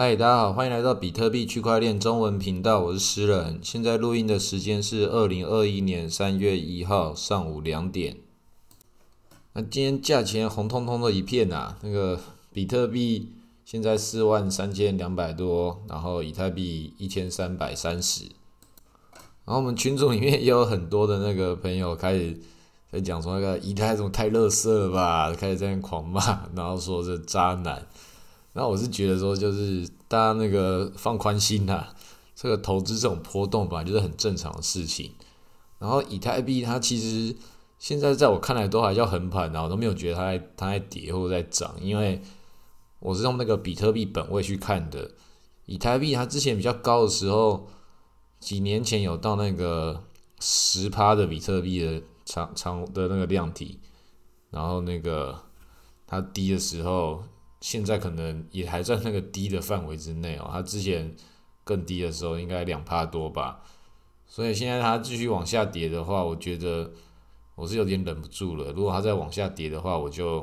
嗨，大家好，欢迎来到比特币区块链中文频道，我是诗人。现在录音的时间是二零二一年三月一号上午两点。那今天价钱红彤彤的一片啊，那个比特币现在四万三千两百多，然后以太币一千三百三十。然后我们群组里面也有很多的那个朋友开始在讲说那个以太怎么太乐色了吧，开始在那狂骂，然后说这渣男。那我是觉得说，就是大家那个放宽心呐，这个投资这种波动本来就是很正常的事情。然后以太币它其实现在在我看来都还叫横盘，然后都没有觉得它在它在跌或者在涨，因为我是用那个比特币本位去看的。以太币它之前比较高的时候，几年前有到那个十趴的比特币的长长的那个量体，然后那个它低的时候。现在可能也还在那个低的范围之内哦，它之前更低的时候应该两帕多吧，所以现在它继续往下跌的话，我觉得我是有点忍不住了。如果它再往下跌的话，我就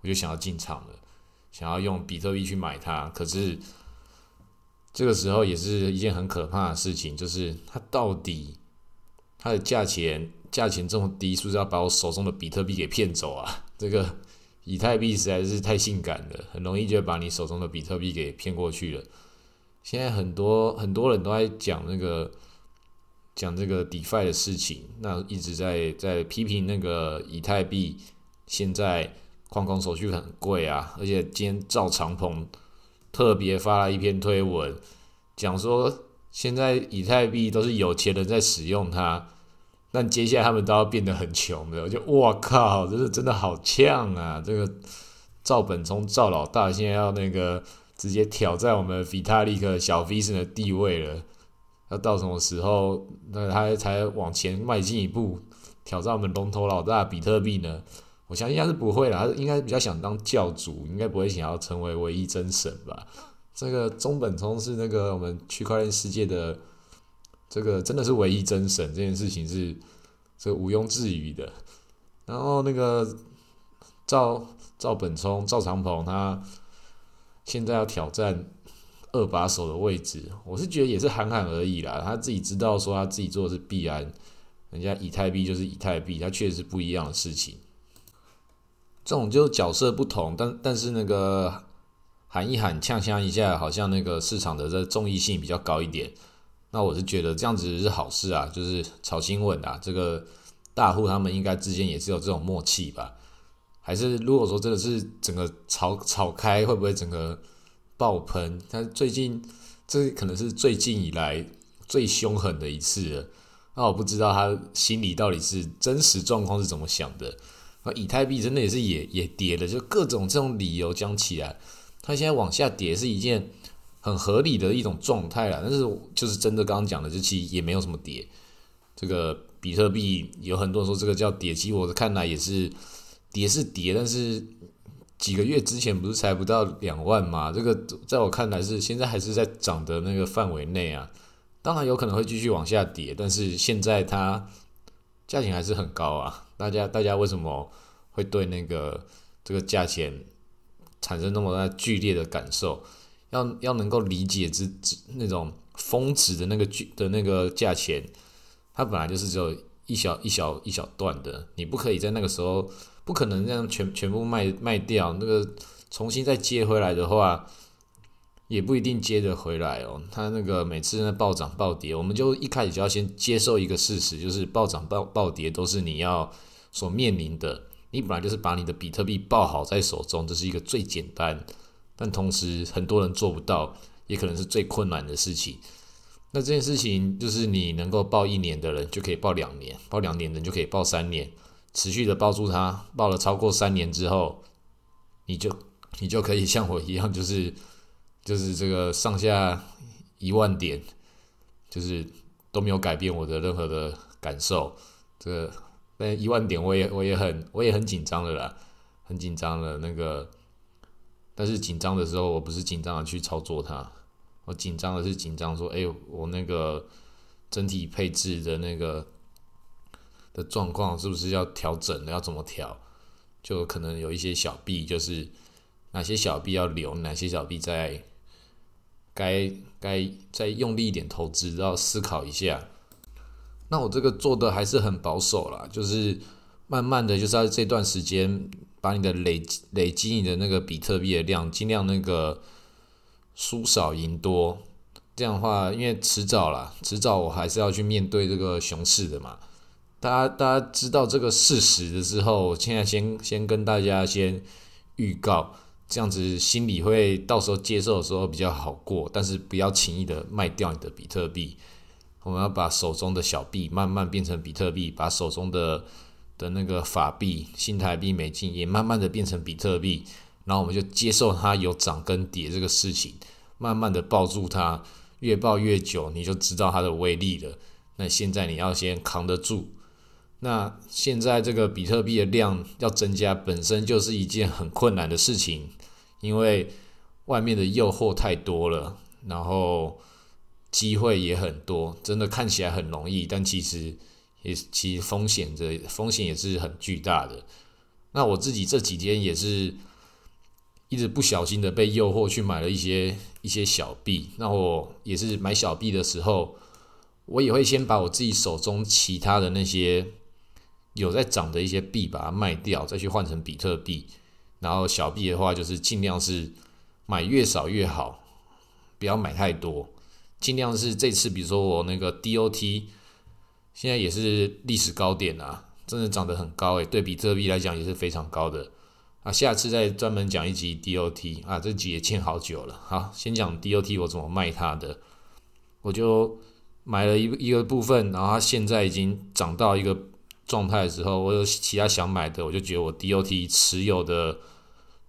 我就想要进场了，想要用比特币去买它。可是这个时候也是一件很可怕的事情，就是它到底它的价钱价钱这么低，是不是要把我手中的比特币给骗走啊？这个。以太币实在是太性感了，很容易就把你手中的比特币给骗过去了。现在很多很多人都在讲那个讲这个 DeFi 的事情，那一直在在批评那个以太币现在矿工手续很贵啊，而且今天赵长鹏特别发了一篇推文，讲说现在以太币都是有钱人在使用它。但接下来他们都要变得很穷的，我就哇靠，这是真的好呛啊！这个赵本聪赵老大现在要那个直接挑战我们 Vitalik 小 V 神的地位了，要到什么时候那他才往前迈进一步，挑战我们龙头老大比特币呢？我相信他是不会啦，他应该比较想当教主，应该不会想要成为唯一真神吧？这个中本聪是那个我们区块链世界的。这个真的是唯一真神，这件事情是这毋庸置疑的。然后那个赵赵本聪、赵长鹏，他现在要挑战二把手的位置，我是觉得也是喊喊而已啦。他自己知道说他自己做的是币安，人家以太币就是以太币，它确实是不一样的事情。这种就角色不同，但但是那个喊一喊、呛呛一下，好像那个市场的这综艺性比较高一点。那我是觉得这样子是好事啊，就是炒新闻啊，这个大户他们应该之间也是有这种默契吧？还是如果说真的是整个炒炒开，会不会整个爆喷？但最近这可能是最近以来最凶狠的一次了。那我不知道他心里到底是真实状况是怎么想的。那以太币真的也是也也跌了，就各种这种理由讲起来，它现在往下跌是一件。很合理的一种状态啦，但是就是真的刚刚讲的，就其实也没有什么跌。这个比特币有很多人说这个叫跌，其实我看来也是跌是跌，但是几个月之前不是才不到两万嘛？这个在我看来是现在还是在涨的那个范围内啊。当然有可能会继续往下跌，但是现在它价钱还是很高啊。大家大家为什么会对那个这个价钱产生那么大剧烈的感受？要要能够理解之之那种峰值的那个巨的那个价钱，它本来就是只有一小一小一小段的，你不可以在那个时候不可能这样全全部卖卖掉，那个重新再接回来的话，也不一定接得回来哦。它那个每次那暴涨暴跌，我们就一开始就要先接受一个事实，就是暴涨暴暴跌都是你要所面临的。你本来就是把你的比特币抱好在手中，这是一个最简单。但同时，很多人做不到，也可能是最困难的事情。那这件事情就是你能够报一年的人，就可以报两年；报两年的人就可以报三年，持续的抱住它。报了超过三年之后，你就你就可以像我一样，就是就是这个上下一万点，就是都没有改变我的任何的感受。这个那一万点，我也我也很我也很紧张的啦，很紧张的那个。但是紧张的时候，我不是紧张的去操作它，我紧张的是紧张说，哎，我那个整体配置的那个的状况是不是要调整？要怎么调？就可能有一些小币，就是哪些小币要留，哪些小币在该该再用力一点投资，要思考一下。那我这个做的还是很保守啦，就是慢慢的就是在这段时间把你的累积累积你的那个比特币的量，尽量那个输少赢多。这样的话，因为迟早啦，迟早我还是要去面对这个熊市的嘛。大家大家知道这个事实的时候，现在先先跟大家先预告，这样子心里会到时候接受的时候比较好过。但是不要轻易的卖掉你的比特币，我们要把手中的小币慢慢变成比特币，把手中的的那个法币、新台币、美金也慢慢的变成比特币，然后我们就接受它有涨跟跌这个事情，慢慢的抱住它。越抱越久，你就知道它的威力了。那现在你要先扛得住。那现在这个比特币的量要增加，本身就是一件很困难的事情，因为外面的诱惑太多了，然后机会也很多。真的看起来很容易，但其实也其实风险的风险也是很巨大的。那我自己这几天也是。一直不小心的被诱惑去买了一些一些小币，那我也是买小币的时候，我也会先把我自己手中其他的那些有在涨的一些币把它卖掉，再去换成比特币。然后小币的话，就是尽量是买越少越好，不要买太多，尽量是这次比如说我那个 DOT 现在也是历史高点啊，真的涨得很高诶，对比特币来讲也是非常高的。啊，下次再专门讲一集 DOT 啊，这集也欠好久了。好，先讲 DOT 我怎么卖它的。我就买了一一个部分，然后它现在已经涨到一个状态的时候，我有其他想买的，我就觉得我 DOT 持有的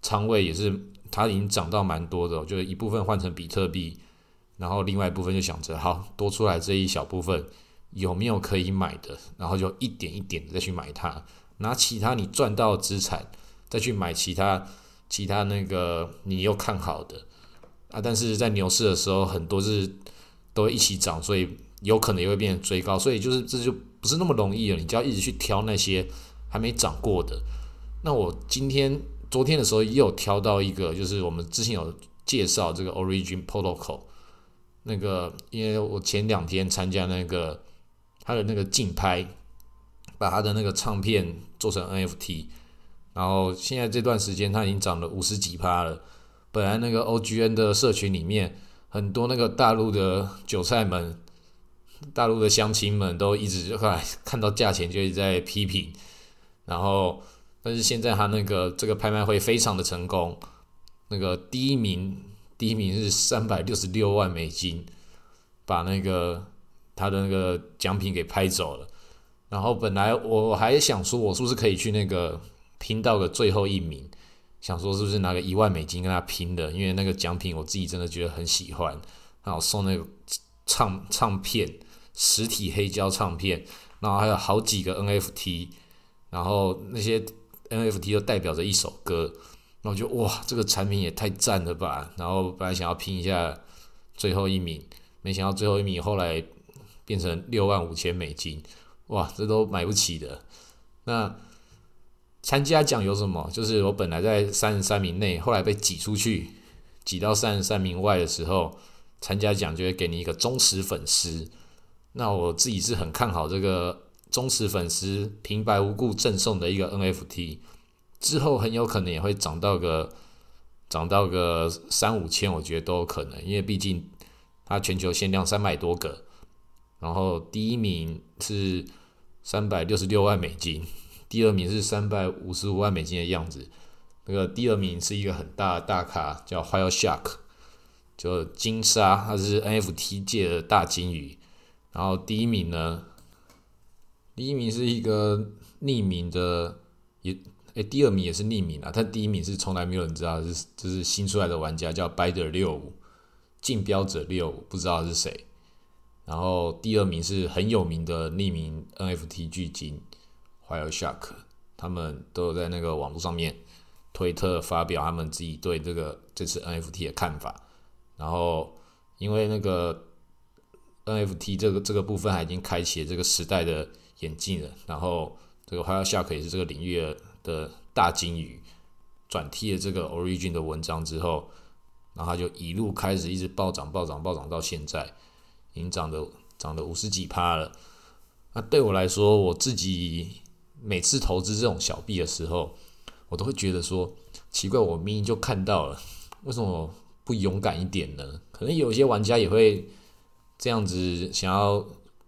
仓位也是它已经涨到蛮多的，我就一部分换成比特币，然后另外一部分就想着，好多出来这一小部分有没有可以买的，然后就一点一点的再去买它，拿其他你赚到资产。再去买其他其他那个你又看好的啊，但是在牛市的时候，很多是都会一起涨，所以有可能也会变成追高，所以就是这就不是那么容易了。你就要一直去挑那些还没涨过的。那我今天昨天的时候也有挑到一个，就是我们之前有介绍这个 Origin Protocol，那个因为我前两天参加那个他的那个竞拍，把他的那个唱片做成 NFT。然后现在这段时间，他已经涨了五十几趴了。本来那个 OGN 的社群里面，很多那个大陆的韭菜们、大陆的乡亲们都一直就来看到价钱就一直在批评。然后，但是现在他那个这个拍卖会非常的成功，那个第一名第一名是三百六十六万美金，把那个他的那个奖品给拍走了。然后本来我还想说，我是不是可以去那个。拼到个最后一名，想说是不是拿个一万美金跟他拼的？因为那个奖品我自己真的觉得很喜欢，然后送那个唱唱片，实体黑胶唱片，然后还有好几个 NFT，然后那些 NFT 都代表着一首歌，然后就哇，这个产品也太赞了吧！然后本来想要拼一下最后一名，没想到最后一名后来变成六万五千美金，哇，这都买不起的。那参加奖有什么？就是我本来在三十三名内，后来被挤出去，挤到三十三名外的时候，参加奖就会给你一个忠实粉丝。那我自己是很看好这个忠实粉丝平白无故赠送的一个 NFT，之后很有可能也会涨到个涨到个三五千，我觉得都有可能，因为毕竟它全球限量三百多个，然后第一名是三百六十六万美金。第二名是三百五十五万美金的样子，那个第二名是一个很大的大咖，叫 While Shark，就金鲨，他是 NFT 界的大金鱼。然后第一名呢，第一名是一个匿名的，也诶，第二名也是匿名啊，但第一名是从来没有人知道是，就是新出来的玩家叫 Bider 六五，竞标者六五，不知道是谁。然后第二名是很有名的匿名 NFT 巨鲸。还有 Shark，他们都有在那个网络上面推特发表他们自己对这个这次 NFT 的看法。然后因为那个 NFT 这个这个部分还已经开启了这个时代的眼镜了。然后这个 h 有 Shark 也是这个领域的大金鱼，转贴了这个 Origin 的文章之后，然后他就一路开始一直暴涨、暴涨、暴涨到现在，已经涨的涨了五十几趴了。那对我来说，我自己每次投资这种小币的时候，我都会觉得说，奇怪，我明明就看到了，为什么不勇敢一点呢？可能有些玩家也会这样子想要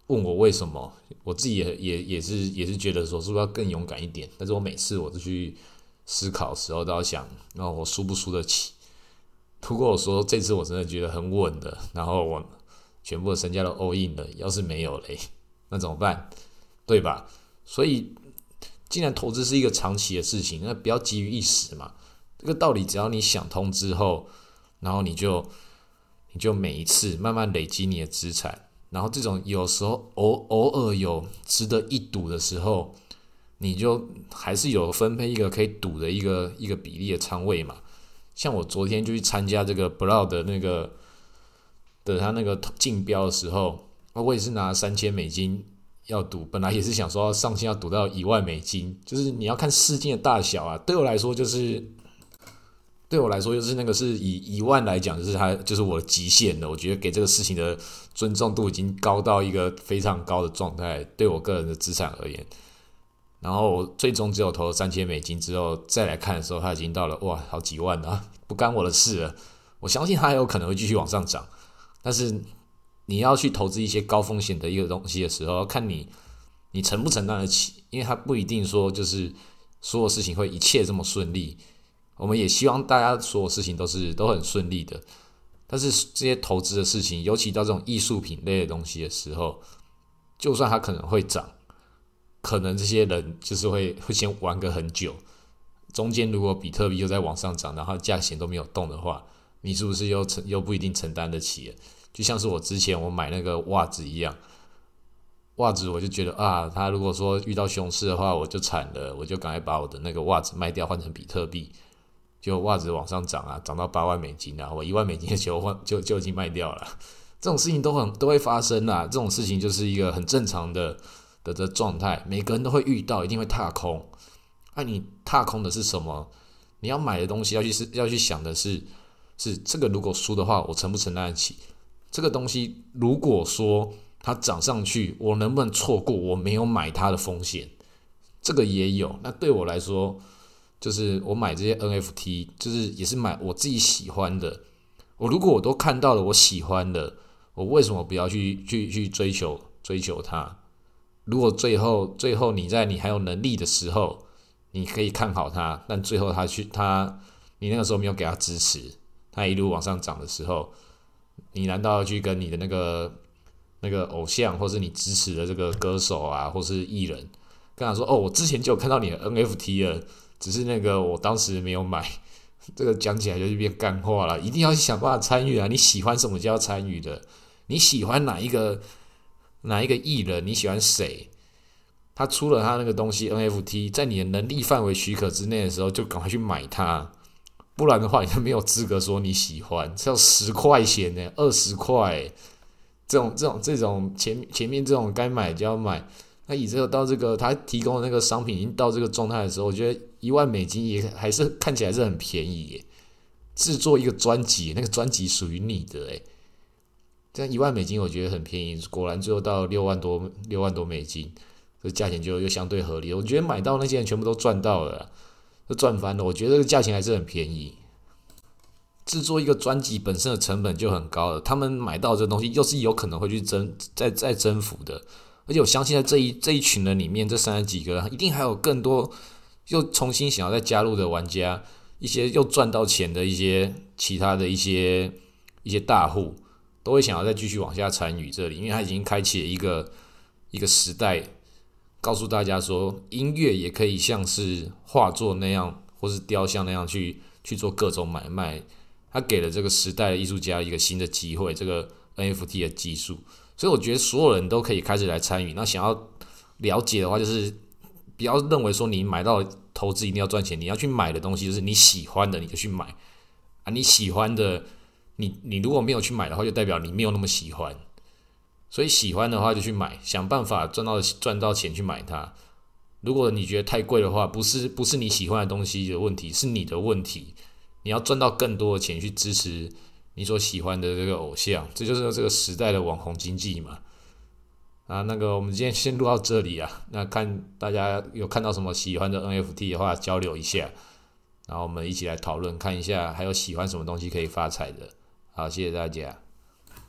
问我为什么，我自己也也也是也是觉得说，是不是要更勇敢一点？但是我每次我都去思考的时候，都要想，那我输不输得起？如果我说这次我真的觉得很稳的，然后我全部的身家都 all in 了，要是没有嘞？那怎么办？对吧？所以，既然投资是一个长期的事情，那不要急于一时嘛。这个道理，只要你想通之后，然后你就你就每一次慢慢累积你的资产，然后这种有时候偶偶尔有值得一赌的时候，你就还是有分配一个可以赌的一个一个比例的仓位嘛。像我昨天就去参加这个 Brow 的那个的他那个竞标的时候。我也是拿三千美金要赌，本来也是想说上限要赌到一万美金，就是你要看事件的大小啊。对我来说，就是对我来说，就是那个是以一万来讲，就是它就是我的极限了。我觉得给这个事情的尊重度已经高到一个非常高的状态，对我个人的资产而言。然后我最终只有投了三千美金之后再来看的时候，它已经到了哇好几万了，不干我的事了。我相信它还有可能会继续往上涨，但是。你要去投资一些高风险的一个东西的时候，看你你承不承担得起，因为它不一定说就是所有事情会一切这么顺利。我们也希望大家所有事情都是都很顺利的，但是这些投资的事情，尤其到这种艺术品类的东西的时候，就算它可能会涨，可能这些人就是会会先玩个很久，中间如果比特币又在往上涨，然后价钱都没有动的话，你是不是又承又不一定承担得起？就像是我之前我买那个袜子一样，袜子我就觉得啊，他如果说遇到熊市的话，我就惨了，我就赶快把我的那个袜子卖掉，换成比特币，就袜子往上涨啊，涨到八万美金啊，我一万美金的球换就就已经卖掉了。这种事情都很都会发生啊，这种事情就是一个很正常的的的状态，每个人都会遇到，一定会踏空。那你踏空的是什么？你要买的东西要去是要去想的是，是这个如果输的话，我承不承担得起？这个东西，如果说它涨上去，我能不能错过我没有买它的风险？这个也有。那对我来说，就是我买这些 NFT，就是也是买我自己喜欢的。我如果我都看到了我喜欢的，我为什么不要去去去追求追求它？如果最后最后你在你还有能力的时候，你可以看好它，但最后它去它，你那个时候没有给它支持，它一路往上涨的时候。你难道要去跟你的那个那个偶像，或是你支持的这个歌手啊，或是艺人，跟他说：“哦，我之前就有看到你的 NFT 了，只是那个我当时没有买。”这个讲起来就是变干话了。一定要想办法参与啊！你喜欢什么就要参与的。你喜欢哪一个哪一个艺人？你喜欢谁？他出了他那个东西 NFT，在你的能力范围许可之内的时候，就赶快去买它。不然的话，你就没有资格说你喜欢。要十块钱呢，二十块，这种、这种、这种前前面这种该买就要买。那以这个到这个他提供的那个商品已经到这个状态的时候，我觉得一万美金也还是看起来是很便宜耶。制作一个专辑，那个专辑属于你的诶，这样一万美金我觉得很便宜。果然最后到六万多六万多美金，这价钱就又相对合理。我觉得买到那些人全部都赚到了。都赚翻了，我觉得这个价钱还是很便宜。制作一个专辑本身的成本就很高了，他们买到这东西又是有可能会去征、再再征服的。而且我相信在这一这一群人里面，这三十几个一定还有更多又重新想要再加入的玩家，一些又赚到钱的一些其他的一些一些大户，都会想要再继续往下参与这里，因为他已经开启了一个一个时代。告诉大家说，音乐也可以像是画作那样，或是雕像那样去去做各种买卖。他给了这个时代的艺术家一个新的机会，这个 NFT 的技术。所以我觉得所有人都可以开始来参与。那想要了解的话，就是不要认为说你买到投资一定要赚钱，你要去买的东西就是你喜欢的，你就去买啊。你喜欢的，你你如果没有去买的话，就代表你没有那么喜欢。所以喜欢的话就去买，想办法赚到赚到钱去买它。如果你觉得太贵的话，不是不是你喜欢的东西的问题，是你的问题。你要赚到更多的钱去支持你所喜欢的这个偶像，这就是这个时代的网红经济嘛。啊，那个我们今天先录到这里啊，那看大家有看到什么喜欢的 NFT 的话，交流一下，然后我们一起来讨论，看一下还有喜欢什么东西可以发财的。好，谢谢大家。